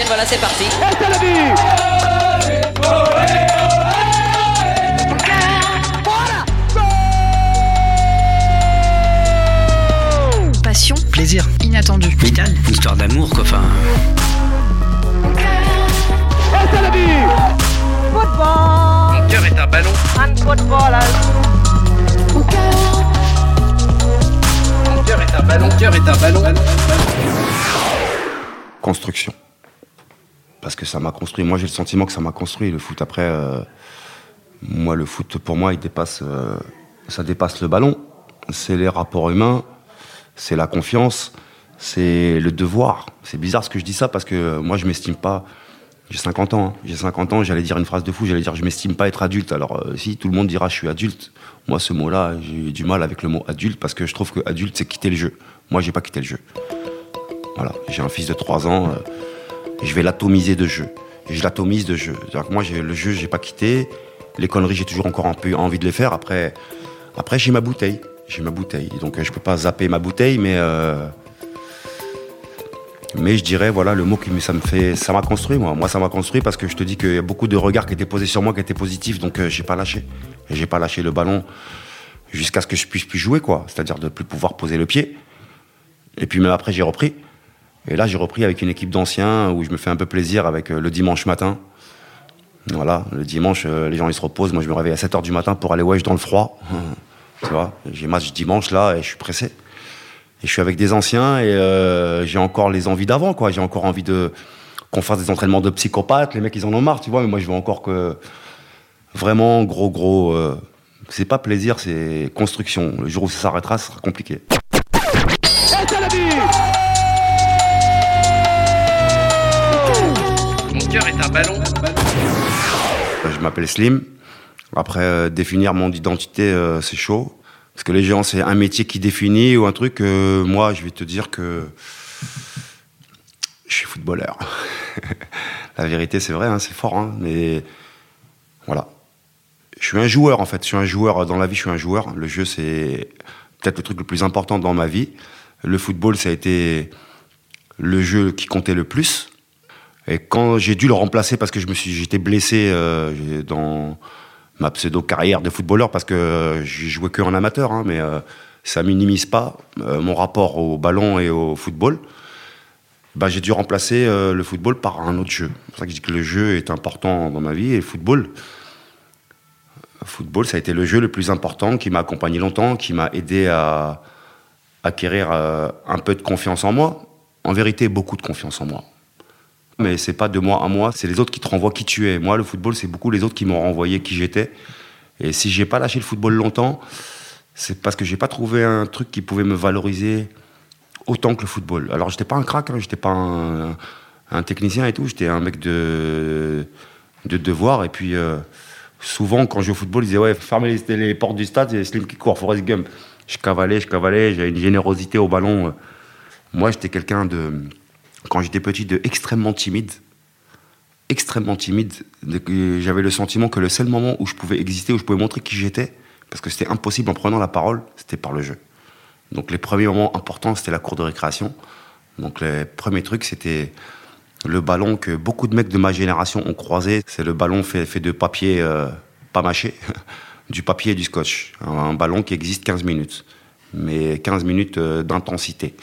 Et voilà, c'est parti. Passion, Plaisir. inattendu. Vital. Une histoire d'amour, quoi. Enfin, Mon cœur est un ballon. Mon cœur est un ballon. Mon cœur est un ballon. construction. Parce que ça m'a construit. Moi, j'ai le sentiment que ça m'a construit le foot. Après, euh, moi, le foot, pour moi, il dépasse, euh, ça dépasse le ballon. C'est les rapports humains, c'est la confiance, c'est le devoir. C'est bizarre ce que je dis ça parce que euh, moi, je m'estime pas. J'ai 50 ans. hein. J'ai 50 ans. J'allais dire une phrase de fou. J'allais dire je m'estime pas être adulte. Alors si tout le monde dira je suis adulte, moi ce mot-là, j'ai du mal avec le mot adulte parce que je trouve que adulte c'est quitter le jeu. Moi, j'ai pas quitté le jeu. Voilà, j'ai un fils de 3 ans, je vais l'atomiser de jeu. Je l'atomise de jeu. Moi, le jeu, j'ai pas quitté. Les conneries, j'ai toujours encore un peu envie de les faire. Après, après j'ai ma bouteille. J'ai ma bouteille. Donc, euh, je peux pas zapper ma bouteille, mais. euh, mais je dirais, voilà, le mot qui ça me fait, ça m'a construit, moi. Moi, ça m'a construit parce que je te dis qu'il y a beaucoup de regards qui étaient posés sur moi, qui étaient positifs, donc euh, j'ai pas lâché. J'ai pas lâché le ballon jusqu'à ce que je puisse plus jouer, quoi. C'est-à-dire de plus pouvoir poser le pied. Et puis même après, j'ai repris. Et là, j'ai repris avec une équipe d'anciens où je me fais un peu plaisir avec euh, le dimanche matin. Voilà, le dimanche, euh, les gens ils se reposent. Moi, je me réveille à 7h du matin pour aller wesh dans le froid. tu vois, j'ai match dimanche là et je suis pressé. Et je suis avec des anciens et euh, j'ai encore les envies d'avant, quoi. J'ai encore envie de qu'on fasse des entraînements de psychopathes. Les mecs, ils en ont marre, tu vois. Mais moi, je veux encore que vraiment gros, gros. c'est pas plaisir, c'est construction. Le jour où ça s'arrêtera, ce sera compliqué. Euh, Je m'appelle Slim. Après, euh, définir mon identité, euh, c'est chaud. Parce que les gens, c'est un métier qui définit ou un truc. moi, je vais te dire que je suis footballeur. La vérité, c'est vrai, hein, c'est fort. hein, mais voilà. Je suis un joueur, en fait. Je suis un joueur. Dans la vie, je suis un joueur. Le jeu, c'est peut-être le truc le plus important dans ma vie. Le football, ça a été le jeu qui comptait le plus. Et quand j'ai dû le remplacer parce que je me suis, j'étais blessé euh, dans ma pseudo carrière de footballeur parce que euh, j'ai joué que en amateur, hein, mais euh, ça minimise pas euh, mon rapport au ballon et au football. Bah, j'ai dû remplacer euh, le football par un autre jeu. C'est pour ça que je dis que le jeu est important dans ma vie et le football. Le football, ça a été le jeu le plus important qui m'a accompagné longtemps, qui m'a aidé à acquérir un peu de confiance en moi. En vérité, beaucoup de confiance en moi. Mais c'est pas de moi à moi, c'est les autres qui te renvoient qui tu es. Moi, le football, c'est beaucoup les autres qui m'ont renvoyé qui j'étais. Et si j'ai pas lâché le football longtemps, c'est parce que j'ai pas trouvé un truc qui pouvait me valoriser autant que le football. Alors, j'étais pas un crack, hein, j'étais pas un, technicien et tout, j'étais un mec de, de devoir. Et puis, euh, souvent, quand je jouais au football, ils disaient Ouais, fermez les, les portes du stade, c'est Slim qui court, Forrest Gump. Je cavalais, je cavalais, j'avais une générosité au ballon. Moi, j'étais quelqu'un de quand j'étais petit, extrêmement timide. Extrêmement timide. J'avais le sentiment que le seul moment où je pouvais exister, où je pouvais montrer qui j'étais, parce que c'était impossible en prenant la parole, c'était par le jeu. Donc les premiers moments importants, c'était la cour de récréation. Donc les premiers trucs, c'était le ballon que beaucoup de mecs de ma génération ont croisé. C'est le ballon fait, de papier euh, pas mâché, du papier et du scotch. Un, un ballon qui existe 15 minutes, mais 15 minutes euh, d'intensité.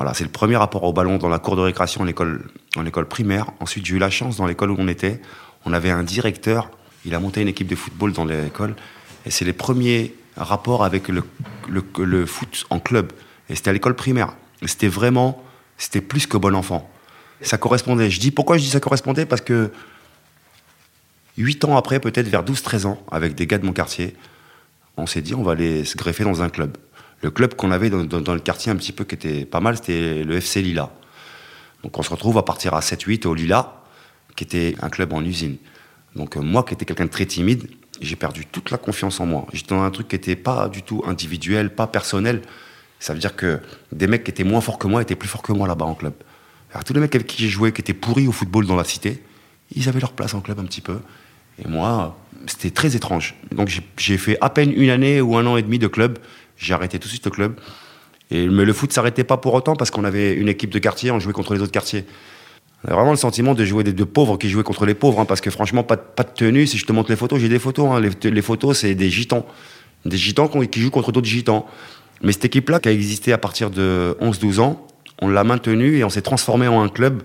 Voilà, c'est le premier rapport au ballon dans la cour de récréation en école, en école primaire. Ensuite, j'ai eu la chance dans l'école où on était. On avait un directeur, il a monté une équipe de football dans l'école. Et c'est les premiers rapports avec le, foot en club. Et c'était à l'école primaire. C'était vraiment, c'était plus que bon enfant. Ça correspondait. Je dis, pourquoi je dis ça correspondait? Parce que huit ans après, peut-être vers 12-13 ans, avec des gars de mon quartier, on s'est dit, on va aller se greffer dans un club. Le club qu'on avait dans, le quartier un petit peu qui était pas mal, c'était le FC Lila. Donc on se retrouve à partir à 7-8 au Lila, qui était un club en usine. Donc euh, moi, qui étais quelqu'un de très timide, j'ai perdu toute la confiance en moi. J'étais dans un truc qui n'était pas du tout individuel, pas personnel. Ça veut dire que des mecs qui étaient moins forts que moi étaient plus forts que moi là-bas en club. Alors, tous les mecs avec qui j'ai joué, qui étaient pourris au football dans la cité, ils avaient leur place en club un petit peu. Et moi, c'était très étrange. Donc j'ai fait à peine une année ou un an et demi de club. J'ai arrêté tout de suite le club. Mais le foot s'arrêtait pas pour autant parce qu'on avait une équipe de quartier, on jouait contre les autres quartiers. On avait vraiment le sentiment de jouer des deux pauvres qui jouaient contre les pauvres, hein, parce que franchement, pas de, tenue. Si je te montre les photos, j'ai des photos. hein. Les, photos, c'est des gitans. Des gitans qui jouent contre d'autres gitans. Mais cette équipe-là, qui a existé à partir de 11-12 ans, on l'a maintenue et on s'est transformé en un club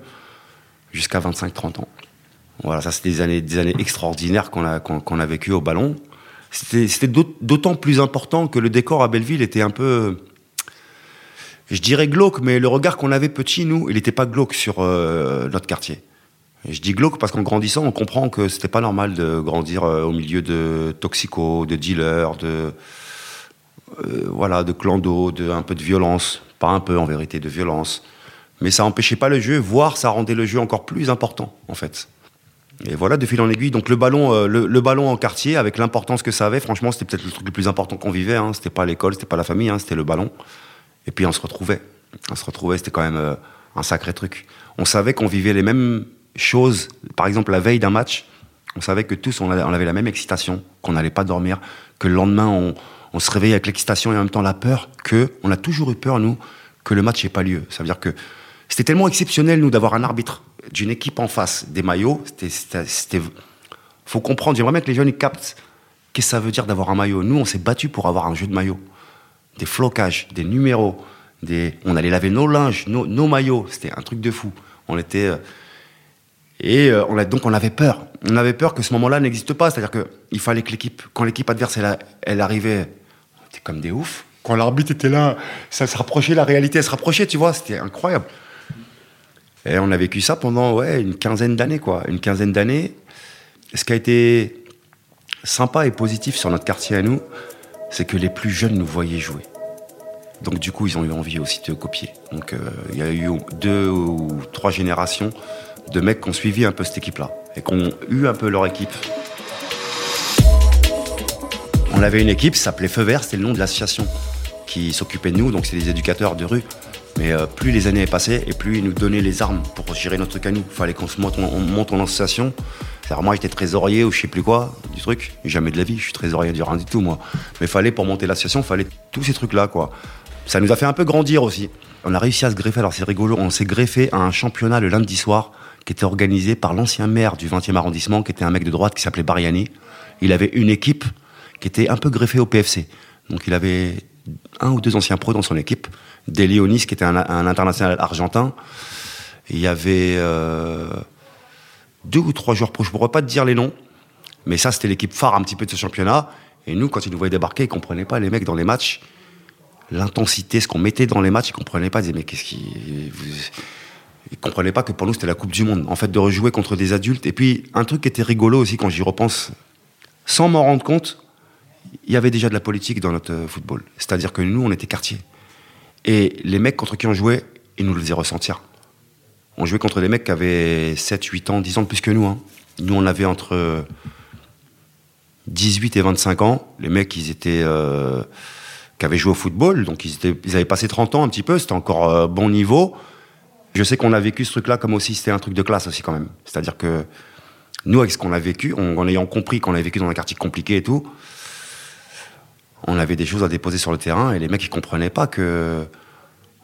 jusqu'à 25-30 ans. Voilà, ça, c'est des années, des années extraordinaires qu'on a, qu'on a vécues au ballon. C'était, c'était d'aut- d'autant plus important que le décor à Belleville était un peu, je dirais glauque, mais le regard qu'on avait petit, nous, il n'était pas glauque sur euh, notre quartier. Je dis glauque parce qu'en grandissant, on comprend que c'était pas normal de grandir euh, au milieu de toxicos, de dealers, de euh, voilà, de clando, de un peu de violence, pas un peu en vérité, de violence. Mais ça empêchait pas le jeu, voire ça rendait le jeu encore plus important, en fait. Et voilà, de fil en aiguille. Donc le ballon, euh, le, ballon en quartier, avec l'importance que ça avait, franchement, c'était peut-être le truc le plus important qu'on vivait. Hein. C'était pas l'école, c'était pas la famille, hein, c'était le ballon. Et puis on se retrouvait. On se retrouvait, c'était quand même euh, un sacré truc. On savait qu'on vivait les mêmes choses. Par exemple, la veille d'un match, on savait que tous, on avait, on avait la même excitation, qu'on n'allait pas dormir, que le lendemain, on, on se réveillait avec l'excitation et en même temps la peur, que on a toujours eu peur, nous, que le match n'ait pas lieu. Ça veut dire que c'était tellement exceptionnel, nous, d'avoir un arbitre d'une équipe en face, des maillots. C'était, faut comprendre. J'aimerais bien que les jeunes captent qu'est-ce que ça veut dire d'avoir un maillot. Nous, on s'est battu pour avoir un jeu de maillot, des flocages, des numéros, des. On allait laver nos linges, nos, maillots. C'était un truc de fou. On était euh, et euh, donc on avait peur. On avait peur que ce moment-là n'existe pas. C'est-à-dire qu'il fallait que l'équipe, quand l'équipe adverse elle arrivait, on était comme des oufs. Quand l'arbitre était là, ça se rapprochait, la réalité elle se rapprochait, tu vois, c'était incroyable. Et on a vécu ça pendant ouais, une quinzaine d'années, quoi. Une quinzaine d'années. Ce qui a été sympa et positif sur notre quartier à nous, c'est que les plus jeunes nous voyaient jouer. Donc du coup, ils ont eu envie aussi de copier. Donc euh, il y a eu deux ou trois générations de mecs qui ont suivi un peu cette équipe-là et qui ont eu un peu leur équipe. On avait une équipe, ça s'appelait Feu Vert, c'était le nom de l'association qui s'occupait de nous, donc c'est des éducateurs de rue. Mais euh, plus les années passaient et plus ils nous donnaient les armes pour gérer notre truc à nous. Il fallait qu'on se monte, on monte en association. Moi, j'étais trésorier ou je sais plus quoi du truc. Jamais de la vie, je suis trésorier de rien du tout, moi. Mais fallait, pour monter l'association, fallait tous ces trucs-là, quoi. Ça nous a fait un peu grandir aussi. On a réussi à se greffer, alors c'est rigolo, on s'est greffé à un championnat le lundi soir qui était organisé par l'ancien maire du 20e arrondissement, qui était un mec de droite qui s'appelait Bariani. Il avait une équipe qui était un peu greffée au PFC. Donc il avait un ou deux anciens pros dans son équipe. Des Léonis, qui était un, international argentin. Il y avait euh, deux ou trois joueurs pro, je ne pourrais pas te dire les noms, mais ça c'était l'équipe phare un petit peu de ce championnat. Et nous, quand ils nous voyaient débarquer, ils ne comprenaient pas les mecs dans les matchs l'intensité, ce qu'on mettait dans les matchs, ils comprenaient pas. Ils disaient, mais qu'est-ce qui. Ils comprenaient pas que pour nous, c'était la Coupe du Monde. En fait, de rejouer contre des adultes. Et puis, un truc qui était rigolo aussi quand j'y repense, sans m'en rendre compte, il y avait déjà de la politique dans notre football. C'est-à-dire que nous, on était quartier. Et les mecs contre qui on jouait, ils nous le faisaient ressentir. On jouait contre des mecs qui avaient 7, 8 ans, 10 ans de plus que nous. hein. Nous, on avait entre 18 et 25 ans. Les mecs, ils étaient. euh, qui avaient joué au football, donc ils, étaient, ils avaient passé 30 ans un petit peu, c'était encore euh, bon niveau. Je sais qu'on a vécu ce truc-là comme aussi c'était un truc de classe aussi quand même. C'est-à-dire que nous, avec ce qu'on a vécu, en, en ayant compris qu'on avait vécu dans un quartier compliqué et tout, on avait des choses à déposer sur le terrain et les mecs ils comprenaient pas que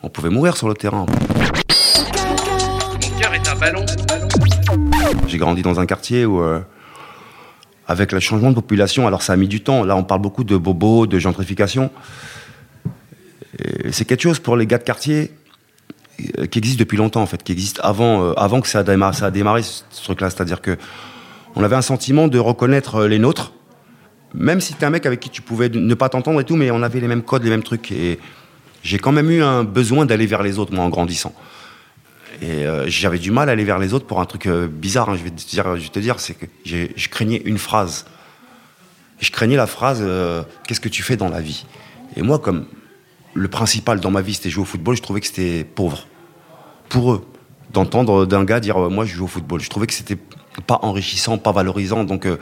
on pouvait mourir sur le terrain. Mon cœur est un ballon. J'ai grandi dans un quartier où, euh, avec le changement de population, alors ça a mis du temps. Là, on parle beaucoup de bobos, de gentrification. C'est quelque chose pour les gars de quartier euh, qui existe depuis longtemps, en fait, qui existe avant, euh, avant que ça a démarré, ça a démarré ce truc-là. C'est-à-dire que on avait un sentiment de reconnaître les nôtres, même si t'es un mec avec qui tu pouvais ne pas t'entendre et tout, mais on avait les mêmes codes, les mêmes trucs. Et j'ai quand même eu un besoin d'aller vers les autres, moi, en grandissant. Et euh, j'avais du mal à aller vers les autres pour un truc euh, bizarre. hein, je vais te dire, c'est que je craignais une phrase. Je craignais la phrase euh, Qu'est-ce que tu fais dans la vie? Et moi, comme le principal dans ma vie, c'était jouer au football, je trouvais que c'était pauvre. Pour eux, d'entendre d'un gars dire euh, Moi, je joue au football. Je trouvais que c'était pas enrichissant, pas valorisant. Donc, euh,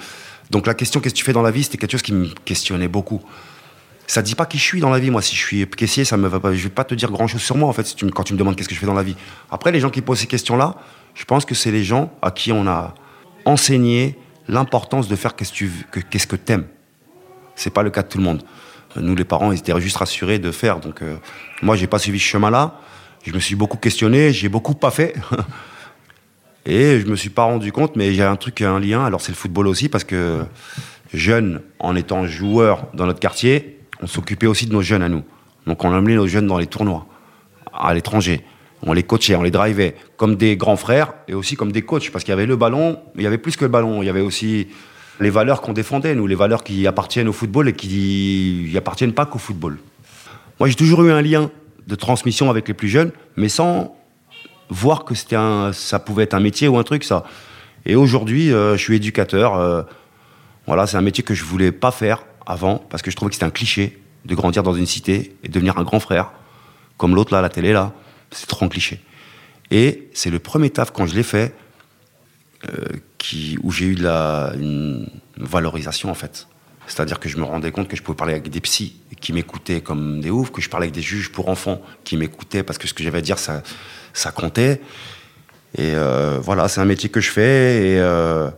donc la question Qu'est-ce que tu fais dans la vie C'était quelque chose qui me questionnait beaucoup. Ça dit pas qui je suis dans la vie. Moi, si je suis caissier, ça me va pas. Je vais pas te dire grand chose sur moi, en fait, quand tu me demandes qu'est-ce que je fais dans la vie. Après, les gens qui posent ces questions-là, je pense que c'est les gens à qui on a enseigné l'importance de faire qu'est-ce que qu'est-ce que t'aimes. C'est pas le cas de tout le monde. Nous, les parents, ils étaient juste rassurés de faire. Donc, euh, moi, j'ai pas suivi ce chemin-là. Je me suis beaucoup questionné, j'ai beaucoup pas fait. Et je me suis pas rendu compte, mais j'ai un truc, un lien. Alors c'est le football aussi, parce que jeune, en étant joueur dans notre quartier, on s'occupait aussi de nos jeunes à nous. Donc on emmenait nos jeunes dans les tournois, à l'étranger. On les coachait, on les drivait, comme des grands frères et aussi comme des coachs, parce qu'il y avait le ballon, il y avait plus que le ballon, il y avait aussi les valeurs qu'on défendait, nous, les valeurs qui appartiennent au football et qui appartiennent pas qu'au football. Moi, j'ai toujours eu un lien de transmission avec les plus jeunes, mais sans voir que c'était un, ça pouvait être un métier ou un truc, ça. Et aujourd'hui, euh, je suis éducateur. euh, voilà, c'est un métier que je voulais pas faire avant, parce que je trouvais que c'était un cliché de grandir dans une cité et devenir un grand frère, comme l'autre là, à la télé là. C'est trop un cliché. Et c'est le premier taf quand je l'ai fait, euh, qui, où j'ai eu de la, une valorisation en fait. C'est-à-dire que je me rendais compte que je pouvais parler avec des psys qui m'écoutaient comme des oufs, que je parlais avec des juges pour enfants qui m'écoutaient parce que ce que j'avais à dire, ça, ça comptait. Et euh, voilà, c'est un métier que je fais et euh,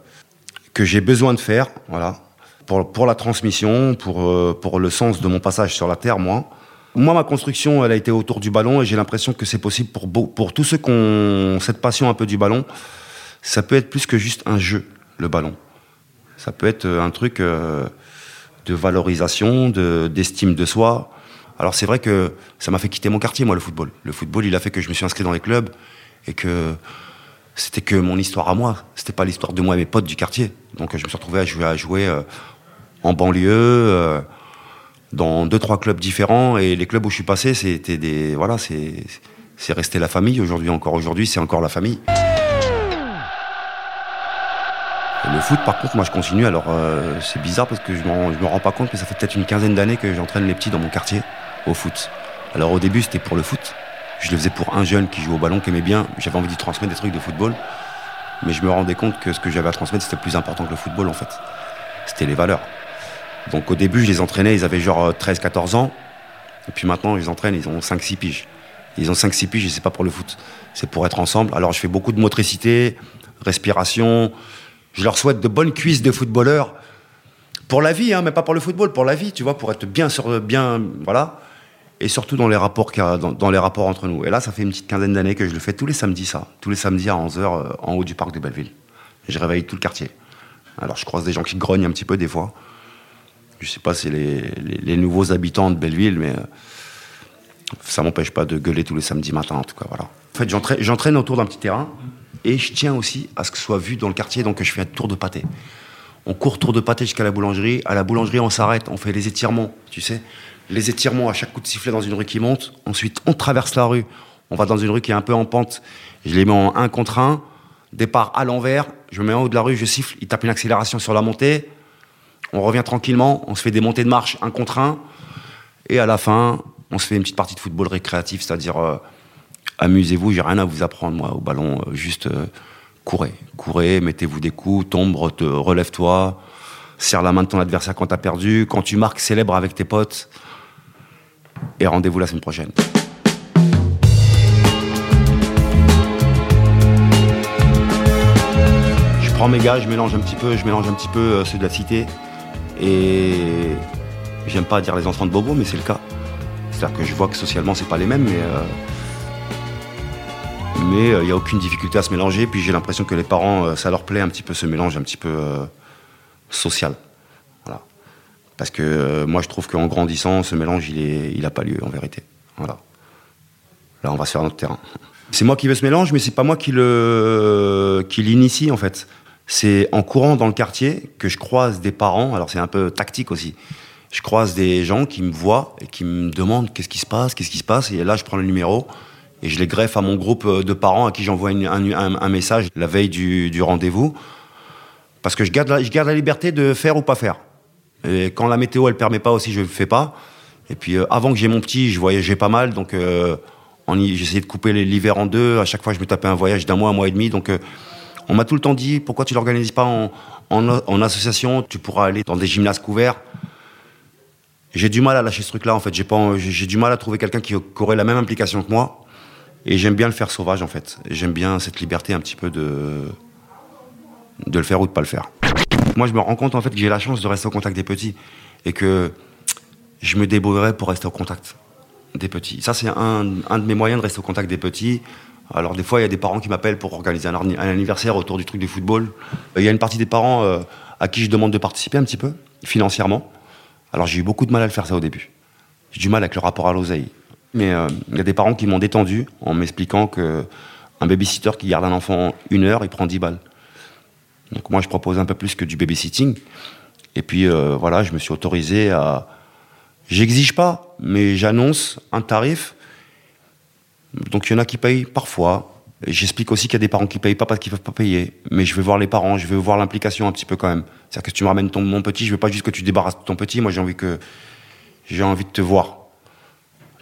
que j'ai besoin de faire, voilà, pour, pour la transmission, pour, euh, pour le sens de mon passage sur la Terre, moi. Moi, ma construction, elle a été autour du ballon et j'ai l'impression que c'est possible pour, pour tous ceux qui ont cette passion un peu du ballon. Ça peut être plus que juste un jeu, le ballon. Ça peut être un truc de valorisation, de- d'estime de, soi. Alors c'est vrai que ça m'a fait quitter mon quartier, moi, le football. Le football, il a fait que je me suis inscrit dans les clubs et que c'était que mon histoire à moi. C'était pas l'histoire de moi et mes potes du quartier. Donc je me suis retrouvé à jouer, à jouer euh, en banlieue, euh, dans deux trois clubs différents. Et les clubs où je suis passé, c'était des voilà, c'est resté la famille. Aujourd'hui encore aujourd'hui, c'est encore la famille. Le foot, par contre, moi je continue. Alors euh, c'est bizarre parce que je je me rends pas compte, mais ça fait peut-être une quinzaine d'années que j'entraîne les petits dans mon quartier au foot. Alors au début, c'était pour le foot. Je le faisais pour un jeune qui joue au ballon, qui aimait bien. J'avais envie d'y transmettre des trucs de football. Mais je me rendais compte que ce que j'avais à transmettre, c'était plus important que le football, en fait. C'était les valeurs. Donc au début, je les entraînais, ils avaient genre 13-14 ans. Et puis maintenant, ils entraînent, ils ont 5-6 piges. Ils ont 5-6 piges et c'est pas pour le foot. C'est pour être ensemble. Alors je fais beaucoup de motricité, respiration. Je leur souhaite de bonnes cuisses de footballeurs. Pour la vie, hein, mais pas pour le football, pour la vie, tu vois, pour être bien sur bien, voilà. Et surtout dans les rapports a- dans, les rapports entre nous. Et là, ça fait une petite quinzaine d'années que je le fais tous les samedis, ça. Tous les samedis à 11h en haut du parc de Belleville. Je réveille tout le quartier. Alors je croise des gens qui grognent un petit peu des fois. Je sais pas si c'est les, les- nouveaux habitants de Belleville, mais euh, ça m'empêche pas de gueuler tous les samedis matins, en tout cas, voilà. En fait, j'entraîne autour d'un petit terrain et je tiens aussi à ce que ce soit vu dans le quartier, donc je fais un tour de pâté. On court tour de pâté jusqu'à la boulangerie. À la boulangerie, on s'arrête, on fait les étirements, tu sais. Les étirements à chaque coup de sifflet dans une rue qui monte. Ensuite, on traverse la rue. On va dans une rue qui est un peu en pente. Je les mets en un contre un. Départ à l'envers. Je me mets en haut de la rue, je siffle. Il tape une accélération sur la montée. On revient tranquillement. On se fait des montées de marche un contre un. Et à la fin, on se fait une petite partie de football récréatif, c'est-à-dire euh, amusez-vous, j'ai rien à vous apprendre, moi, au ballon. euh, juste euh, courez. Courez, mettez-vous des coups, tombe, re- relève-toi, serre la main de ton adversaire quand t'as perdu. Quand tu marques, célèbre avec tes potes. Et rendez-vous la semaine prochaine. Je prends mes gars, je mélange un petit peu, je mélange un petit peu euh, ceux de la cité. Et j'aime pas dire les enfants de Bobo, mais c'est le cas. C'est-à-dire que je vois que socialement, c'est pas les mêmes, mais mais il n'y a aucune difficulté à se mélanger. Puis j'ai l'impression que les parents, euh, ça leur plaît un petit peu ce mélange un petit peu euh, social. Voilà. Parce que euh, moi, je trouve qu'en grandissant, ce mélange, il est, il pas lieu en vérité. Voilà. Là, on va se faire notre terrain. C'est moi qui veux ce mélange, mais c'est pas moi qui qui l'initie en fait. C'est en courant dans le quartier que je croise des parents. Alors c'est un peu tactique aussi. Je croise des gens qui me voient et qui me demandent qu'est-ce qui se passe, qu'est-ce qui se passe. Et là, je prends le numéro et je les greffe à mon groupe de parents à qui j'envoie un, message la veille du, rendez-vous. Parce que je garde, la, je garde la liberté de faire ou pas faire. Et quand la météo, elle permet pas aussi, je le fais pas. Et puis euh, avant que j'ai mon petit, je voyageais pas mal, donc euh, j'essayais de couper l'hiver en deux. À chaque fois, je me tapais un voyage d'un mois, un mois et demi. Donc euh, on m'a tout le temps dit pourquoi tu l'organises pas en, association? Tu pourras aller dans des gymnases couverts. J'ai du mal à lâcher ce truc-là, en fait. J'ai du mal à trouver quelqu'un qui aurait la même implication que moi. Et j'aime bien le faire sauvage, en fait. J'aime bien cette liberté un petit peu de de le faire ou de pas le faire. Moi, je me rends compte en fait que j'ai la chance de rester au contact des petits et que je me débrouillerai pour rester au contact des petits. Ça, c'est un, un de mes moyens de rester au contact des petits. Alors des fois, il y a des parents qui m'appellent pour organiser un, anniversaire autour du truc du football. Il y a une partie des parents euh, à qui je demande de participer un petit peu, financièrement. Alors j'ai eu beaucoup de mal à le faire ça au début. J'ai du mal avec le rapport à l'oseille. Mais euh, il y a des parents qui m'ont détendu en m'expliquant que un babysitter qui garde un enfant une heure, il prend 10 balles. Donc moi, je propose un peu plus que du babysitting. Et puis euh, voilà, je me suis autorisé à... J'exige pas, mais j'annonce un tarif. Donc il y en a qui payent parfois. J'explique aussi qu'il y a des parents qui payent pas parce qu'ils peuvent pas payer. Mais je veux voir les parents, je veux voir l'implication un petit peu quand même. C'est-à-dire que si tu me ramènes ton, mon petit, je veux pas juste que tu débarrasses ton petit. Moi, j'ai envie que j'ai envie de te voir.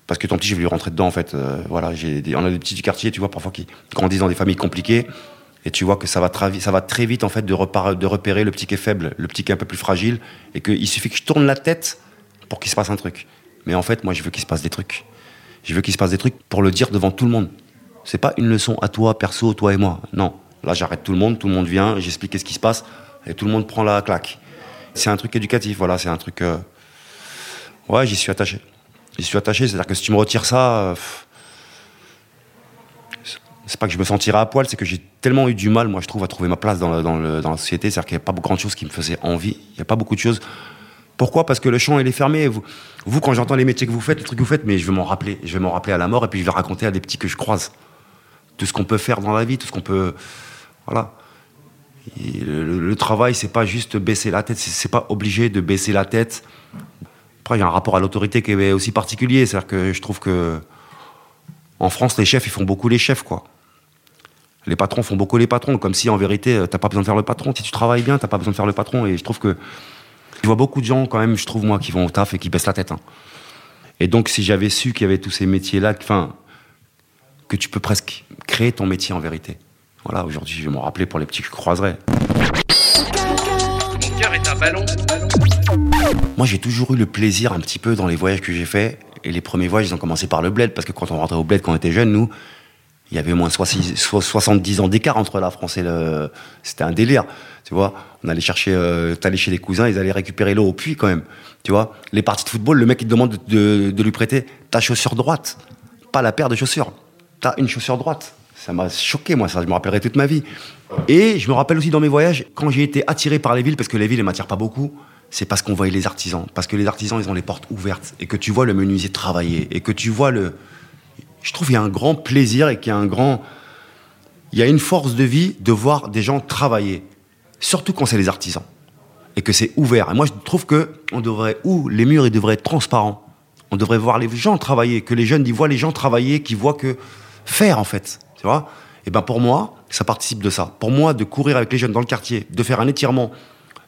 Parce que ton petit, je vais lui rentrer dedans, en fait. Euh, voilà, on a des petits du quartier, tu vois, parfois qui grandissent dans des familles compliquées. Et tu vois que ça va, ça va très vite, en fait, de repérer le petit qui est faible, le petit qui est un peu plus fragile. Et qu'il suffit que je tourne la tête pour qu'il se passe un truc. Mais en fait, moi, je veux qu'il se passe des trucs. Je veux qu'il se passe des trucs pour le dire devant tout le monde. C'est pas une leçon à toi, perso, toi et moi. Non. Là, j'arrête tout le monde, tout le monde vient, j'explique ce qui se passe, et tout le monde prend la claque. C'est un truc éducatif, voilà, c'est un truc. Euh... Ouais, j'y suis attaché. J'y suis attaché, c'est-à-dire que si tu me retires ça. Euh... C'est pas que je me sentirais à poil, c'est que j'ai tellement eu du mal, moi, je trouve, à trouver ma place dans, le, dans la société. C'est-à-dire qu'il n'y a pas beaucoup de choses qui me faisaient envie. Il n'y a pas beaucoup de choses. Pourquoi? Parce que le champ, il est fermé. Vous, vous quand j'entends les métiers que vous faites, les trucs que vous faites, mais je vais m'en rappeler. Je vais m'en rappeler à la mort et puis je vais raconter à des petits que je croise. Tout ce qu'on peut faire dans la vie, tout ce qu'on peut. Voilà. Le, le, travail, c'est pas juste baisser la tête, c'est pas obligé de baisser la tête. Il y a un rapport à l'autorité qui est aussi particulier. C'est-à-dire que je trouve que. En France, les chefs, ils font beaucoup les chefs, quoi. Les patrons font beaucoup les patrons, comme si en vérité, t'as pas besoin de faire le patron. Si tu travailles bien, t'as pas besoin de faire le patron. Et je trouve que. Je vois beaucoup de gens, quand même, je trouve, moi, qui vont au taf et qui baissent la tête. Hein. Et donc, si j'avais su qu'il y avait tous ces métiers-là, enfin, que tu peux presque créer ton métier en vérité. Voilà, aujourd'hui, je vais m'en rappeler pour les petits que je croiserai. Mon cœur est un ballon. Moi, j'ai toujours eu le plaisir un petit peu dans les voyages que j'ai faits. Et les premiers voyages, ils ont commencé par le bled, parce que quand on rentrait au bled, quand on était jeune, nous, il y avait au moins 70 ans d'écart entre la France et le. C'était un délire, tu vois. On allait chercher, euh, t'allais chez les cousins, ils allaient récupérer l'eau au puits quand même, tu vois. Les parties de football, le mec il te demande de, lui prêter ta chaussure droite, pas la paire de chaussures. T'as une chaussure droite. Ça m'a choqué, moi, ça, je me rappellerai toute ma vie. Et je me rappelle aussi dans mes voyages, quand j'ai été attiré par les villes, parce que les villes, elles m'attirent pas beaucoup, c'est parce qu'on voyait les artisans. Parce que les artisans, ils ont les portes ouvertes. Et que tu vois le menuisier travailler. Et que tu vois le. Je trouve qu'il y a un grand plaisir et qu'il y a un grand. Il y a une force de vie de voir des gens travailler. Surtout quand c'est les artisans. Et que c'est ouvert. Et moi, je trouve que on devrait. Ou les murs, ils devraient être transparents. On devrait voir les gens travailler. Que les jeunes, ils voient les gens travailler, qu'ils voient que. Faire, en fait. Tu vois? Et ben pour moi, ça participe de ça. Pour moi, de courir avec les jeunes dans le quartier, de faire un étirement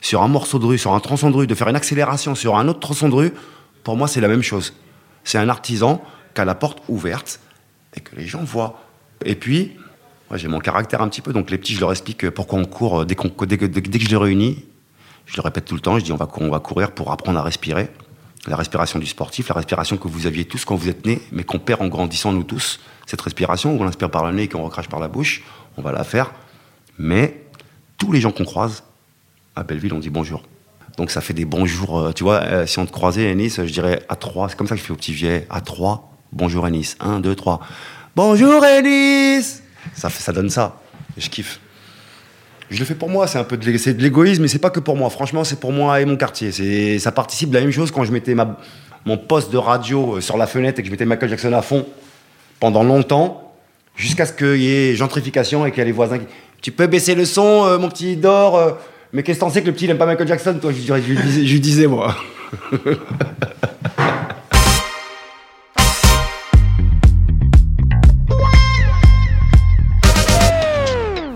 sur un morceau de rue, sur un tronçon de rue, de faire une accélération sur un autre tronçon de rue, pour moi, c'est la même chose. C'est un artisan qui a la porte ouverte et que les gens voient. Et puis, moi, j'ai mon caractère un petit peu, donc les petits, je leur explique pourquoi on court dès, qu'on, dès, que, dès, dès que je les réunis. Je le répète tout le temps, je dis on va, on va courir pour apprendre à respirer. La respiration du sportif, la respiration que vous aviez tous quand vous êtes nés, mais qu'on perd en grandissant nous tous. Cette respiration où on inspire par le nez et qu'on recrache par la bouche, on va la faire. Mais tous les gens qu'on croise, à Belleville, on dit bonjour. Donc ça fait des bonjours. Euh, tu vois, euh, si on te croisait à Nice, je dirais à 3. C'est comme ça que je fais au petit vieil. À 3, bonjour à Nice. 1, 2, 3. Bonjour Nice ça, ça donne ça. Je kiffe. Je le fais pour moi, c'est un peu de, de l'égoïsme, mais c'est pas que pour moi. Franchement, c'est pour moi et mon quartier. Ça participe de la même chose quand je mettais mon poste de radio euh, sur la fenêtre et que je mettais Michael Jackson à fond pendant longtemps, jusqu'à ce qu'il y ait gentrification et qu'il y ait les voisins qui. Tu peux baisser le son, mon petit euh, Mais qu'est-ce que t'en sais que le petit il aime pas Michael Jackson Toi, je, lui disais, je lui disais, moi.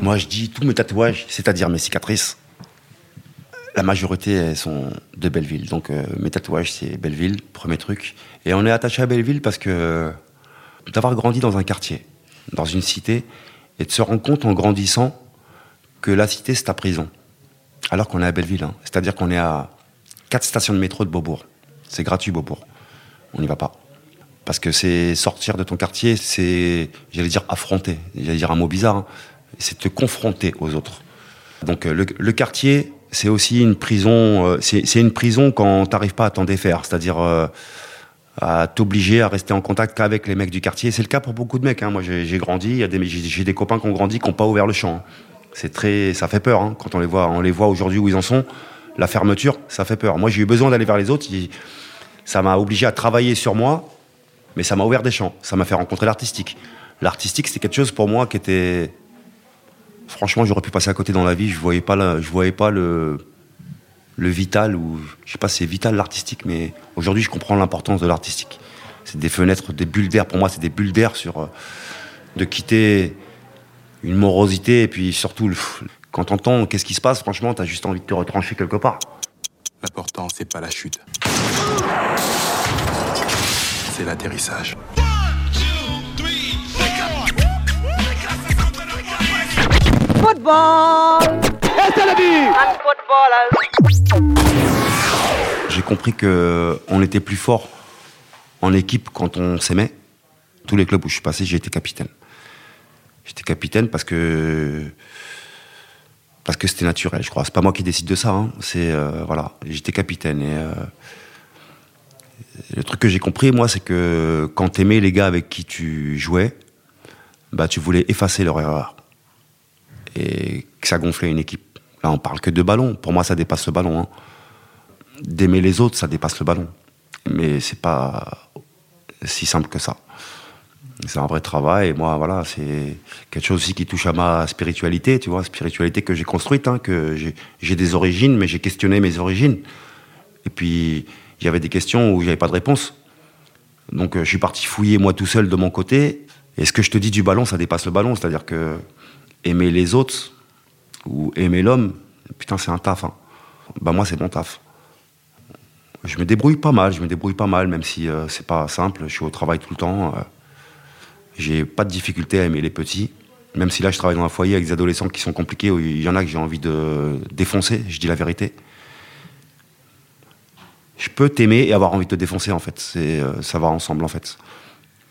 Moi, je dis tous mes tatouages, c'est-à-dire mes cicatrices, la majorité sont de Belleville. Donc euh, mes tatouages, c'est Belleville, premier truc. Et on est attaché à Belleville parce que d'avoir grandi dans un quartier, dans une cité, et de se rendre compte en grandissant que la cité, c'est ta prison. Alors qu'on est à Belleville. hein. C'est-à-dire qu'on est à quatre stations de métro de Beaubourg. C'est gratuit, Beaubourg. On n'y va pas. Parce que c'est sortir de ton quartier, c'est, j'allais dire, affronter. J'allais dire un mot bizarre. hein. C'est te confronter aux autres. Donc euh, le, quartier, c'est aussi une prison. euh, c'est une prison quand t'arrives pas à t'en défaire. C'est-à-dire, euh, à t'obliger à rester en contact qu'avec les mecs du quartier. C'est le cas pour beaucoup de mecs. hein. Moi, j'ai grandi, j'ai des copains qui ont grandi, qui n'ont pas ouvert le champ. C'est très, ça fait peur hein, quand on les voit, on les voit aujourd'hui où ils en sont. La fermeture, ça fait peur. Moi, j'ai eu besoin d'aller vers les autres. Ça m'a obligé à travailler sur moi, mais ça m'a ouvert des champs. Ça m'a fait rencontrer l'artistique. L'artistique, c'était quelque chose pour moi qui était, franchement, j'aurais pu passer à côté dans la vie. Je voyais pas, je voyais pas le, le vital ou je sais pas, c'est vital l'artistique, mais aujourd'hui, je comprends l'importance de l'artistique. C'est des fenêtres, des bulles d'air. Pour moi, c'est des bulles d'air sur euh, de quitter une morosité et puis surtout, le- quand t'entends qu'est-ce qui se passe, franchement, t'as juste envie de te retrancher quelque part. L'important, c'est pas la chute. C'est l'atterrissage. Football. J'ai compris que on était plus fort en équipe quand on s'aimait. Tous les clubs où je suis passé, j'ai été capitaine. J'étais capitaine parce que parce que c'était naturel, je crois. C'est pas moi qui décide de ça. hein. C'est euh, voilà, j'étais capitaine et euh, le truc que j'ai compris, moi, c'est que quand t'aimais les gars avec qui tu jouais, bah tu voulais effacer leur erreur et que ça gonflait une équipe. Là, on parle que de ballon. Pour moi, ça dépasse le ballon. hein d'aimer les autres, ça dépasse le ballon. Mais c'est pas si simple que ça. C'est un vrai travail. Moi, voilà, c'est quelque chose aussi qui touche à ma spiritualité, tu vois, spiritualité que j'ai construite, hein, que j'ai- j'ai des origines, mais j'ai questionné mes origines. Et puis, il y avait des questions où j'avais pas de réponse. Donc, euh, je suis parti fouiller moi tout seul de mon côté. Et ce que je te dis du ballon, ça dépasse le ballon. C'est-à-dire que aimer les autres ou aimer l'homme, putain, c'est un taf. hein. Bah, moi, c'est mon taf. Je me débrouille pas mal, je me débrouille pas mal, même si euh, c'est pas simple. Je suis au travail tout le temps. euh, j'ai pas de difficulté à aimer les petits. Même si là, je travaille dans un foyer avec des adolescents qui sont compliqués, où il y en a que j'ai envie de défoncer, je dis la vérité. Je peux t'aimer et avoir envie de te défoncer, en fait. C'est, euh, ça va ensemble, en fait.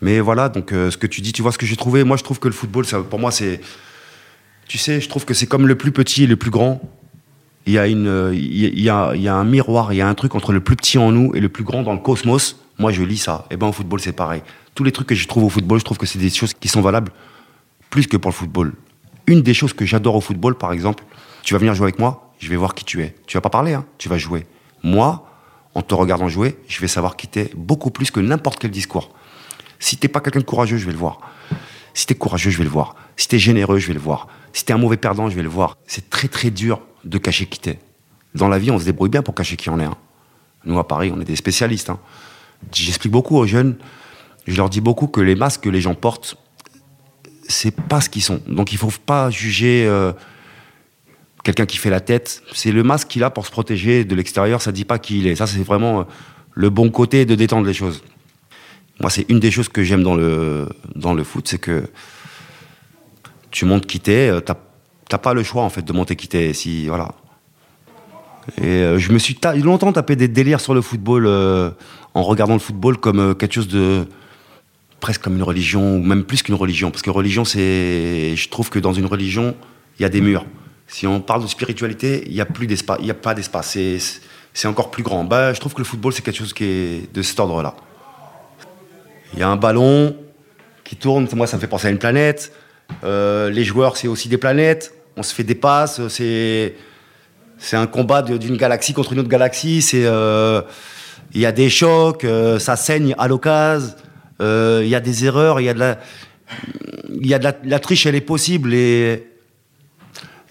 Mais voilà, donc euh, ce que tu dis, tu vois ce que j'ai trouvé. Moi, je trouve que le football, pour moi, c'est. Tu sais, je trouve que c'est comme le plus petit et le plus grand il y a une il y a- il y a, un miroir il y a un truc entre le plus petit en nous et le plus grand dans le cosmos moi je lis ça et ben au football c'est pareil tous les trucs que je trouve au football je trouve que c'est des choses qui sont valables plus que pour le football une des choses que j'adore au football par exemple tu vas venir jouer avec moi je vais voir qui tu es tu vas pas parler hein, tu vas jouer moi en te regardant jouer je vais savoir qui t'es beaucoup plus que n'importe quel discours si t'es pas quelqu'un de courageux je vais le voir si t'es courageux, je vais le voir. Si t'es généreux, je vais le voir. Si t'es un mauvais perdant, je vais le voir. C'est très très dur de cacher qui t'es. Dans la vie, on se débrouille bien pour cacher qui on est. hein. Nous, à Paris, on est des spécialistes. hein. J'explique beaucoup aux jeunes, je leur dis beaucoup que les masques que les gens portent, c'est pas ce qu'ils sont. Donc il faut pas juger euh, quelqu'un qui fait la tête. C'est le masque qu'il a pour se protéger de l'extérieur, ça dit pas qui il est. Ça, c'est vraiment euh, le bon côté de détendre les choses. Moi, c'est une des choses que j'aime dans le, dans le foot, c'est que tu montes qui t'es, euh, t'as t'as pas le choix en fait de monter qui t'es. Si, voilà. Et je me suis longtemps tapé des délires sur le football en regardant le football comme quelque chose de presque comme une religion ou même plus qu'une religion parce que religion c'est je trouve que dans une religion il y a des murs si on parle de spiritualité il y a plus d'espace il y a pas d'espace c'est encore plus grand bah je trouve que le football c'est quelque chose qui est de cet ordre là il y a un ballon qui tourne. Moi, ça me fait penser à une planète. Euh, les joueurs, c'est aussi des planètes. On se fait des passes. C'est c'est un combat d'une galaxie contre une autre galaxie. C'est euh, il y a des chocs. euh, ça saigne à l'occasion. Euh, Il y a des erreurs. Il y a de la il y a de la, triche. Elle est possible et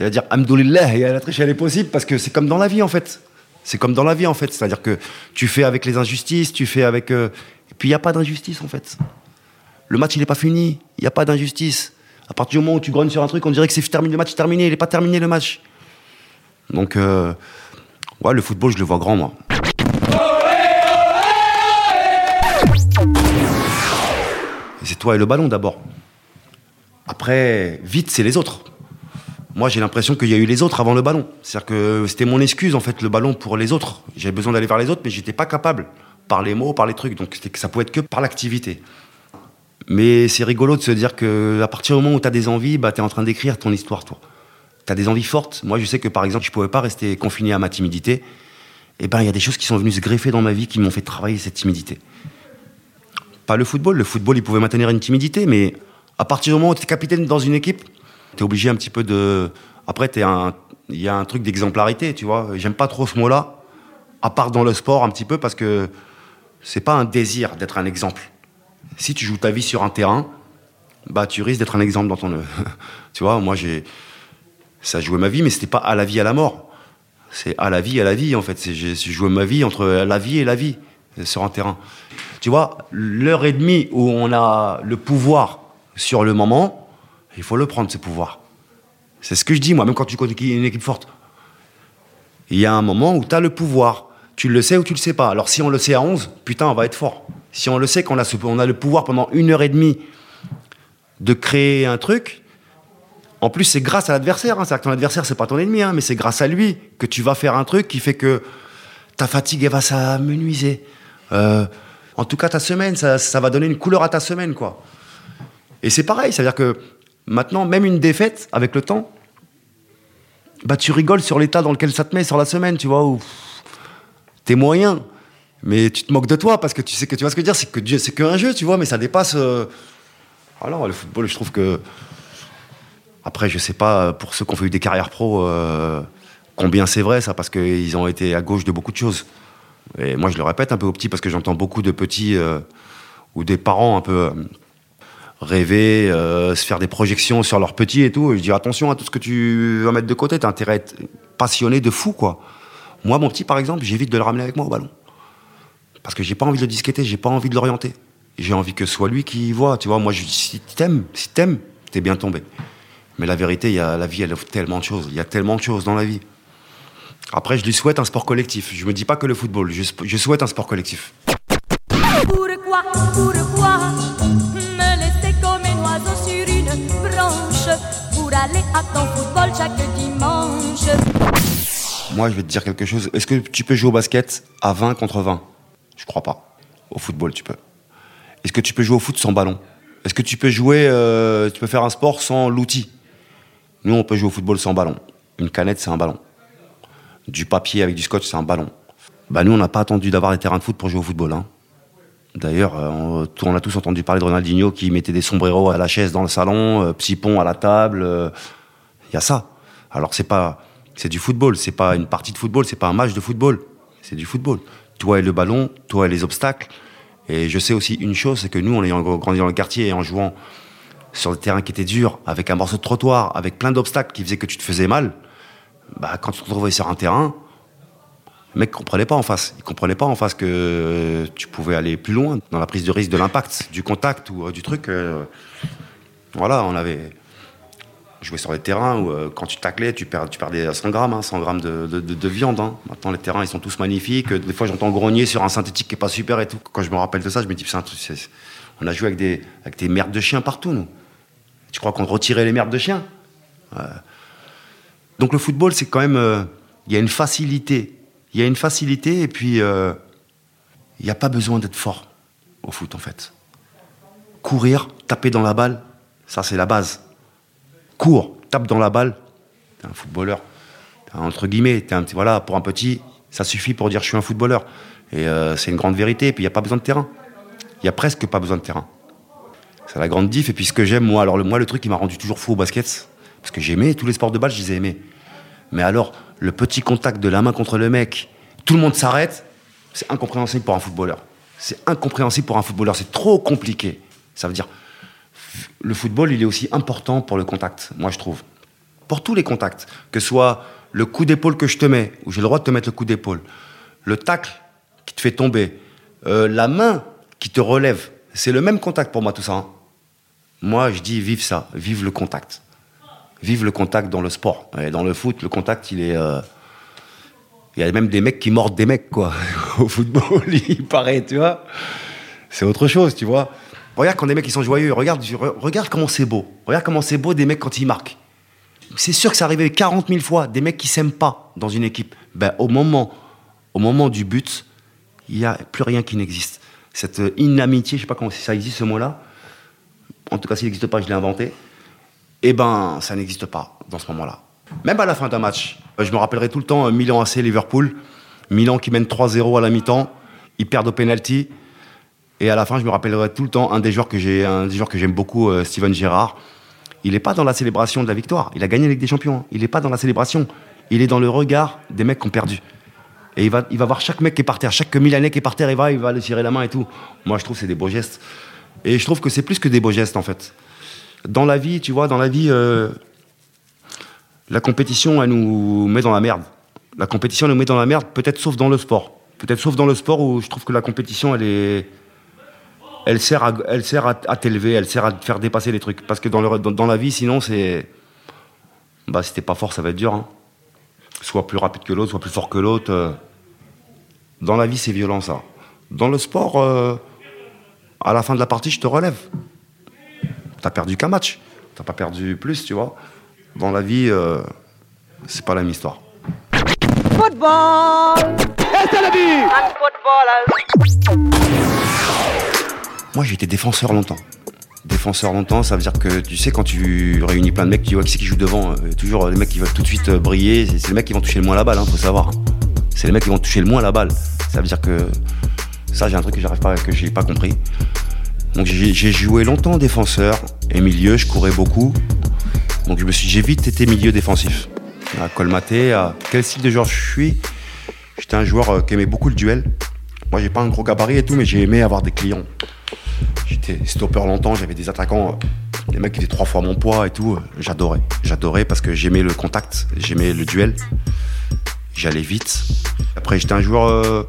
il va dire Alhamdoulilah, il y a la triche, elle est possible parce que c'est comme dans la vie en fait. C'est comme dans la vie en fait. C'est-à-dire que tu fais avec les injustices, tu fais avec. euh, Et puis il n'y a pas d'injustice en fait. Le match il n'est pas fini, il n'y a pas d'injustice. À partir du moment où tu grognes sur un truc, on dirait que c'est terminé, le match est terminé, il n'est pas terminé le match. Donc, euh, ouais, le football, je le vois grand moi. C'est toi et le ballon d'abord. Après, vite, c'est les autres. Moi, j'ai l'impression qu'il y a eu les autres avant le ballon. C'est-à-dire que c'était mon excuse, en fait, le ballon pour les autres. J'avais besoin d'aller vers les autres, mais j'étais pas capable. Par les mots, par les trucs. Donc, ça pouvait être que par l'activité. Mais c'est rigolo de se dire que à partir du moment où tu as des envies, bah, tu es en train d'écrire ton histoire, toi. Tu as des envies fortes. Moi, je sais que, par exemple, je pouvais pas rester confiné à ma timidité. Et ben, il y a des choses qui sont venues se greffer dans ma vie qui m'ont fait travailler cette timidité. Pas le football. Le football, il pouvait maintenir une timidité, mais à partir du moment où tu es capitaine dans une équipe, tu es obligé un petit peu de. Après, il y a un truc d'exemplarité, tu vois. J'aime pas trop ce mot-là, à part dans le sport un petit peu, parce que c'est pas un désir d'être un exemple. Si tu joues ta vie sur un terrain, bah tu risques d'être un exemple dans ton. tu vois, moi j'ai. Ça jouait ma vie, mais c'était pas à la vie, à la mort. C'est à la vie, à la vie, en fait. J'ai joué ma vie entre la vie et la vie sur un terrain. Tu vois, l'heure et demie où on a le pouvoir sur le moment, il faut le prendre, ce pouvoir. C'est ce que je dis, moi, même quand tu connais une équipe forte. Il y a un moment où tu as le pouvoir. Tu le sais ou tu le sais pas. Alors si on le sait à 11, putain, on va être fort. Si on le sait qu'on a le pouvoir pendant une heure et demie de créer un truc, en plus c'est grâce à l'adversaire. Hein. C'est-à-dire que ton adversaire, c'est pas ton ennemi, hein, mais c'est grâce à lui que tu vas faire un truc qui fait que ta fatigue, elle va s'amenuiser. Euh, en tout cas, ta semaine, ça, ça va donner une couleur à ta semaine, quoi. Et c'est pareil, c'est-à-dire que maintenant, même une défaite, avec le temps, bah tu rigoles sur l'état dans lequel ça te met sur la semaine, tu vois, t'es moyen. Mais tu te moques de toi parce que tu sais que tu vois ce que je veux dire, c'est que c'est qu'un jeu, tu vois, mais ça dépasse. euh, Alors, le football, je trouve que. Après, je sais pas, pour ceux qui ont fait des carrières pro, euh, combien c'est vrai ça, parce qu'ils ont été à gauche de beaucoup de choses. Et moi, je le répète un peu aux petits parce que j'entends beaucoup de petits euh, ou des parents un peu euh, rêver, euh, se faire des projections sur leurs petits et tout. Et je dis attention à tout ce que tu vas mettre de côté. T'as intérêt à être passionné de fou, quoi. Moi, mon petit, par exemple, j'évite de le ramener avec moi au ballon. Parce que j'ai pas envie de le disqueter, j'ai pas envie de l'orienter. J'ai envie que ce soit lui qui voit. Tu vois, moi, je dis si t'aimes, si t'aimes, t'es bien tombé. Mais la vérité, y a, la vie, elle offre tellement de choses. Il y a tellement de choses dans la vie. Après, je lui souhaite un sport collectif. Je me dis pas que le football. Je, je souhaite un sport collectif. Pourquoi, pourquoi me laisser comme un oiseau sur une branche pour aller à ton football chaque dimanche? Moi, je vais te dire quelque chose. Est-ce que tu peux jouer au basket à 20 contre 20 Je crois pas. Au football, tu peux. Est-ce que tu peux jouer au foot sans ballon? Est-ce que tu peux jouer, euh, tu peux faire un sport sans l'outil? Nous, on peut jouer au football sans ballon. Une canette, c'est un ballon. Du papier avec du scotch, c'est un ballon. Bah nous, on n'a pas attendu d'avoir des terrains de foot pour jouer au football. hein. D'ailleurs, euh, on, a tous entendu parler de Ronaldinho qui mettait des sombreros à la chaise dans le salon, euh, Psypon à la table. euh, Il y a ça. Alors c'est pas, c'est du football. C'est pas une partie de football. C'est pas un match de football. C'est du football. Toi et le ballon, toi et les obstacles. Et je sais aussi une chose, c'est que nous, en ayant grandi dans le quartier et en jouant sur des terrains qui étaient durs, avec un morceau de trottoir, avec plein d'obstacles qui faisaient que tu te faisais mal, bah, quand tu te retrouvais sur un terrain, le mec comprenait pas en face. Il comprenait pas en face que tu pouvais aller plus loin dans la prise de risque de l'impact, du contact ou euh, du truc. euh. voilà, on avait joué sur les terrains où euh, quand tu taclais, tu, perds, tu perdais 100 grammes, hein, 100 grammes de, de- de- de viande. hein. Maintenant, les terrains, ils sont tous magnifiques. Des fois, j'entends grogner sur un synthétique qui est pas super et tout. Quand je me rappelle de ça, je me dis, on a joué avec des, avec des merdes de chiens partout, nous. Tu crois qu'on retirait les merdes de chiens? Donc le football, c'est quand même, euh, il y a une facilité, il y a une facilité et puis euh, il n'y a pas besoin d'être fort au foot en fait. Courir, taper dans la balle, ça c'est la base. Cours, tape dans la balle, t'es un footballeur. Un- entre guillemets, t'es un voilà, pour un petit, ça suffit pour dire je suis un footballeur. Et euh, c'est une grande vérité. Et puis il n'y a pas besoin de terrain. Il y a presque pas besoin de terrain. C'est la grande diff. Et puis ce que j'aime, moi, alors moi, le truc qui m'a rendu toujours fou au basket, parce que j'aimais tous les sports de balle, je les ai aimés. Mais alors, le petit contact de la main contre le mec, tout le monde s'arrête, c'est incompréhensible pour un footballeur. C'est incompréhensible pour un footballeur. C'est trop compliqué. Ça veut dire, le football, il est aussi important pour le contact, moi, je trouve. Pour tous les contacts. Que ce soit le coup d'épaule que je te mets, où j'ai le droit de te mettre le coup d'épaule, le tacle qui te fait tomber, euh, la main qui te relève. C'est le même contact pour moi, tout ça. hein. Moi, je dis vive ça, vive le contact. Vive le contact dans le sport. Dans le foot, le contact, il est. euh, Il y a même des mecs qui mordent des mecs, quoi. Au football, il paraît, tu vois. C'est autre chose, tu vois. Regarde quand des mecs ils sont joyeux, regarde, re- regarde comment c'est beau. Regarde comment c'est beau des mecs quand ils marquent. C'est sûr que ça arrivait 40 000 fois, des mecs qui s'aiment pas dans une équipe. Ben, au moment, au moment du but, il n'y a plus rien qui n'existe. Cette euh, inamitié, je sais pas comment ça existe ce mot-là. En tout cas, s'il n'existe pas, je l'ai inventé. Eh ben, ça n'existe pas dans ce moment-là. Même à la fin d'un match, euh, je me rappellerai tout le temps euh, Milan AC Liverpool. Milan qui mène 3-0 à la mi-temps, ils perdent au penalty. Et à la fin, je me rappellerai tout le temps un des joueurs que j'ai, que j'aime beaucoup, euh, Steven Gerrard. Il n'est pas dans la célébration de la victoire. Il a gagné avec des champions. hein. Il n'est pas dans la célébration. Il est dans le regard des mecs qui ont perdu. Et il va, il va voir chaque mec qui est par terre, chaque Milanais qui est par terre, il va, il va le tirer la main et tout. Moi, je trouve que c'est des beaux gestes. Et je trouve que c'est plus que des beaux gestes, en fait. Dans la vie, tu vois, dans la vie, euh, la compétition, elle nous met dans la merde. La compétition nous met dans la merde, peut-être sauf dans le sport. Peut-être sauf dans le sport où je trouve que la compétition, elle est. Elle sert à, elle sert à, t'élever, elle sert à te faire dépasser les trucs. Parce que dans, le- dans la vie, sinon, c'est. Bah, si t'es pas fort, ça va être dur. hein. Soit plus rapide que l'autre, soit plus fort que l'autre. euh. Dans la vie, c'est violent, ça. Dans le sport, euh, à la fin de la partie, je te relève. T'as perdu qu'un match. T'as pas perdu plus, tu vois. Dans la vie, euh, c'est pas la même histoire. Football. Et c'est le but. Moi, j'ai été défenseur longtemps. Défenseur longtemps, ça veut dire que tu sais, quand tu réunis plein de mecs, tu vois qui c'est qui joue devant. euh, toujours les mecs qui veulent tout de suite euh, briller. C'est c'est les mecs qui vont toucher le moins la balle, hein, faut savoir. C'est les mecs qui vont toucher le moins la balle. Ça veut dire que ça, j'ai un truc que j'arrive pas, que j'ai pas compris. Donc j'ai joué longtemps défenseur et milieu, je courais beaucoup. Donc je me suis, j'ai vite été milieu défensif. À colmater, à quel style de joueur je suis? J'étais un joueur euh, qui aimait beaucoup le duel. Moi, j'ai pas un gros gabarit et tout, mais j'ai aimé avoir des clients. J'étais stopper longtemps, j'avais des attaquants, euh, des mecs qui étaient trois fois mon poids et tout. euh, J'adorais. J'adorais parce que j'aimais le contact, j'aimais le duel. J'allais vite. Après, j'étais un joueur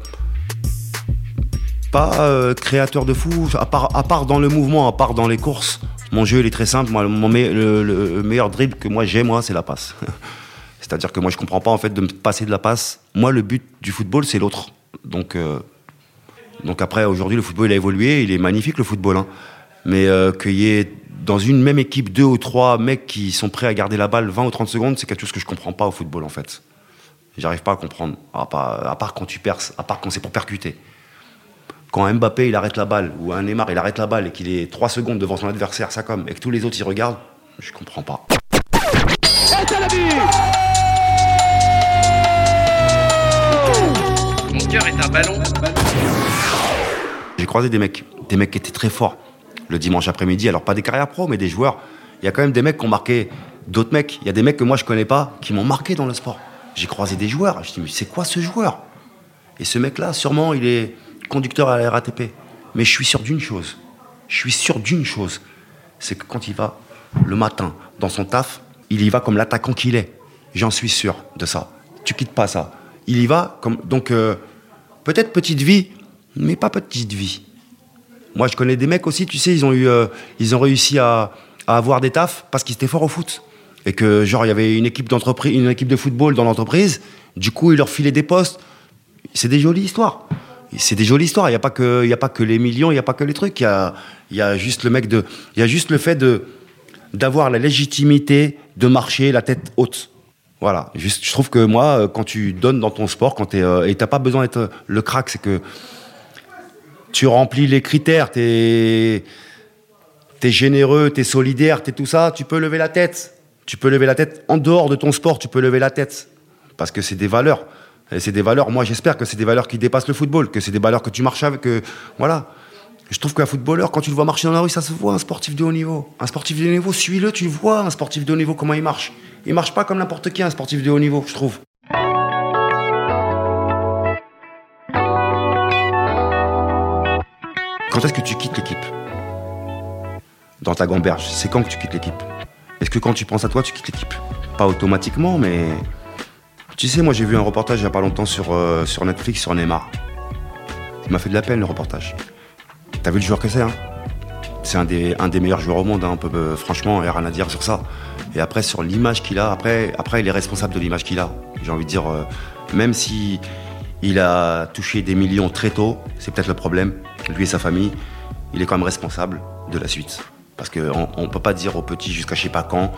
pas euh, créateur de fou, à part, dans le mouvement, à part dans les courses. Mon jeu, il est très simple. Mon le, le meilleur dribble que moi j'ai, moi, c'est la passe. C'est-à-dire que moi, je comprends pas en fait de me passer de la passe. Moi, le but du football, c'est l'autre. Donc, euh, donc après, aujourd'hui, le football il a évolué, il est magnifique le football. hein. Mais euh, qu'il y ait dans une même équipe deux ou trois mecs qui sont prêts à garder la balle 20 ou 30 secondes, c'est quelque chose que je comprends pas au football en fait. J'arrive pas à comprendre. À part, à part quand tu perces, à part quand c'est pour percuter. Quand Mbappé il arrête la balle, ou un Neymar il arrête la balle et qu'il est 3 secondes devant son adversaire, ça comme, et que tous les autres ils regardent, je comprends pas. Mon cœur est un ballon. J'ai croisé des mecs, des mecs qui étaient très forts le dimanche après-midi. Alors pas des carrières pro, mais des joueurs. Il y a quand même des mecs qui ont marqué d'autres mecs. Il y a des mecs que moi je connais pas qui m'ont marqué dans le sport. J'ai croisé des joueurs. Je dis mais c'est quoi ce joueur? Et ce mec-là, sûrement, il est conducteur à la RATP. Mais je suis sûr d'une chose. Je suis sûr d'une chose, c'est que quand il va le matin dans son taf, il y va comme l'attaquant qu'il est. J'en suis sûr de ça. Tu quittes pas ça. Il y va comme donc euh, peut-être petite vie, mais pas petite vie. Moi, je connais des mecs aussi, tu sais, ils ont eu, euh, ils ont réussi à, avoir des tafs parce qu'ils étaient forts au foot. Et que, genre, il y avait une équipe une équipe de football dans l'entreprise. Du coup, ils leur filaient des postes. C'est des jolies histoires. C'est des jolies histoires. Il n'y a pas que, a pas que les millions, il n'y a pas que les trucs. Il y a, y a juste le mec de, il y a juste le fait de, d'avoir la légitimité de marcher la tête haute. Voilà. Juste, je trouve que moi, euh, quand tu donnes dans ton sport, quand t'es, euh, et pas besoin d'être le crack, c'est que tu remplis les critères, t'es es généreux, t'es solidaire, t'es tout ça, tu peux lever la tête. Tu peux lever la tête en dehors de ton sport, tu peux lever la tête. Parce que c'est des valeurs. C'est des valeurs, moi j'espère que c'est des valeurs qui dépassent le football, que c'est des valeurs que tu marches avec. Voilà. Je trouve qu'un footballeur, quand tu le vois marcher dans la rue, ça se voit, un sportif de haut niveau. Un sportif de haut niveau, suis-le, tu vois, un sportif de haut niveau, comment il marche. Il marche pas comme n'importe qui, un sportif de haut niveau, je trouve. Quand est-ce que tu quittes l'équipe? Dans ta gamberge, c'est quand que tu quittes l'équipe? Est-ce que quand tu penses à toi, tu quittes l'équipe? Pas automatiquement, mais. Tu sais, moi j'ai vu un reportage il n'y a pas longtemps sur, euh, sur Netflix sur Neymar. Ça m'a fait de la peine le reportage. T'as vu le joueur que c'est, hein? C'est un des, un des meilleurs joueurs au monde, hein, euh, franchement, il n'y a rien à dire sur ça. Et après, sur l'image qu'il a, après, après, il est responsable de l'image qu'il a. J'ai envie de dire, euh, même si il a touché des millions très tôt, c'est peut-être le problème, lui et sa famille, il est quand même responsable de la suite. Parce qu'on ne peut pas dire aux petits jusqu'à je sais pas quand,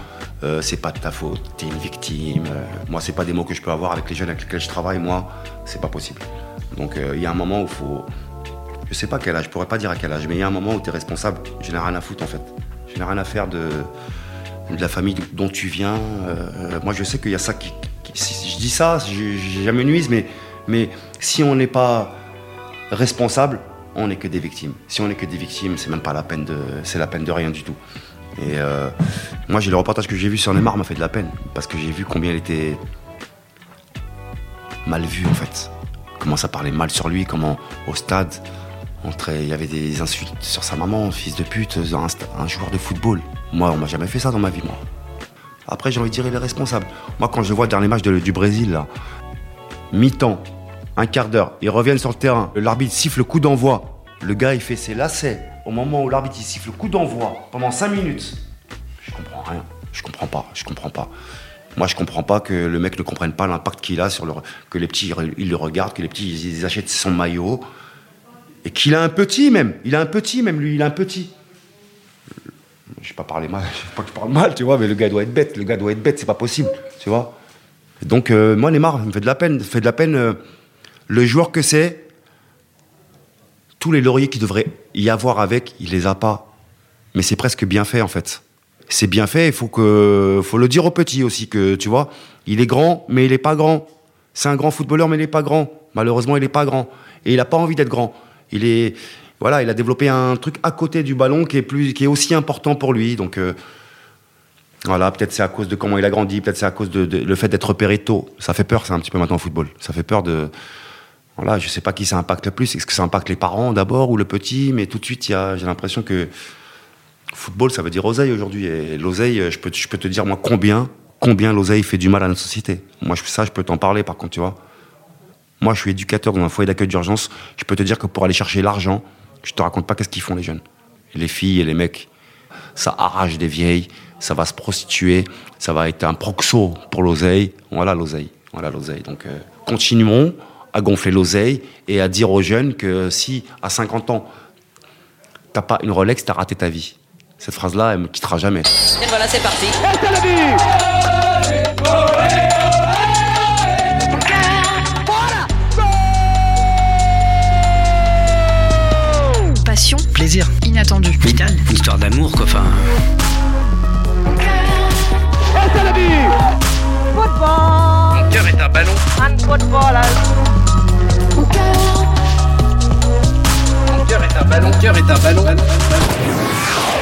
euh, c'est pas de ta faute, t'es une victime. euh, moi, c'est pas des mots que je peux avoir avec les jeunes avec lesquels je travaille, moi, c'est pas possible. Donc euh, il y a un moment où il faut. Je sais pas quel âge, je pourrais pas dire à quel âge, mais il y a un moment où tu es responsable. Je n'ai rien à foutre en fait. Je n'ai rien à faire de, la famille dont tu viens. Euh, moi, je sais qu'il y a ça qui. si je dis ça, je jamais nuise, mais, mais si on n'est pas responsable, on n'est que des victimes. Si on n'est que des victimes, c'est même pas la peine de, c'est la peine de rien du tout. Et euh, moi, j'ai le reportage que j'ai vu sur Neymar m'a fait de la peine parce que j'ai vu combien il était mal vu en fait. Comment ça parlait mal sur lui, comment au stade, il y avait des insultes sur sa maman, fils de pute, un, un joueur de football. Moi, on m'a jamais fait ça dans ma vie, moi. Après, j'ai envie de dire, il est responsable. Moi, quand je vois le dernier match de- du Brésil, là, mi-temps, un quart d'heure, ils reviennent sur le terrain, l'arbitre siffle le coup d'envoi. Le gars, il fait ses lacets au moment où l'arbitre il siffle le coup d'envoi pendant 5 minutes. Je comprends rien. Je comprends pas. Je comprends pas. Moi, je comprends pas que le mec ne comprenne pas l'impact qu'il a sur le. que les petits, ils le regardent, que les petits, ils, achètent son maillot. Et qu'il a un petit, même. Il a un petit, même lui, il a un petit. Je vais pas parler mal, je sais pas que je parle mal, tu vois, mais le gars doit être bête. Le gars doit être bête, c'est pas possible, tu vois. Donc, euh, moi, Neymar, il me fait de la peine. Fait de la peine. euh, le joueur que c'est, tous les lauriers qu'il devrait y avoir avec, il les a pas. Mais c'est presque bien fait en fait. C'est bien fait, il faut, faut le dire aux petits aussi, que tu vois, il est grand, mais il est pas grand. C'est un grand footballeur, mais il est pas grand. Malheureusement, il est pas grand. Et il a pas envie d'être grand. Il est. Voilà, il a développé un truc à côté du ballon qui est, plus, qui est aussi important pour lui. Donc, euh, voilà, peut-être c'est à cause de comment il a grandi, peut-être c'est à cause de, de- le fait d'être repéré tôt. Ça fait peur, ça, un petit peu maintenant au football. Ça fait peur de. Voilà, je sais pas qui ça impacte le plus. Est-ce que ça impacte les parents d'abord ou le petit? Mais tout de suite, j'ai l'impression que football, ça veut dire oseille aujourd'hui. Et l'oseille, je peux, je peux te dire, moi, combien, combien l'oseille fait du mal à notre société? Moi, je- ça, je peux t'en parler, par contre, tu vois. Moi, je suis éducateur dans un foyer d'accueil d'urgence. Je peux te dire que pour aller chercher l'argent, je te raconte pas qu'est-ce qu'ils font, les jeunes. Les filles et les mecs. Ça arrache des vieilles, ça va se prostituer, ça va être un proxo pour l'oseille. Voilà l'oseille. Voilà l'oseille. Donc, euh, continuons à gonfler l'oseille et à dire aux jeunes que si, à 50 ans, t'as pas une Rolex, t'as raté ta vie. Cette phrase-là, elle me quittera jamais. Et voilà, c'est parti. Passion, Plaisir. inattendu. Vital. Une histoire d'amour, quoi. Enfin, cœur est un ballon. Mon cœur est un ballon. Mon cœur est un ballon. Mon cœur est un ballon.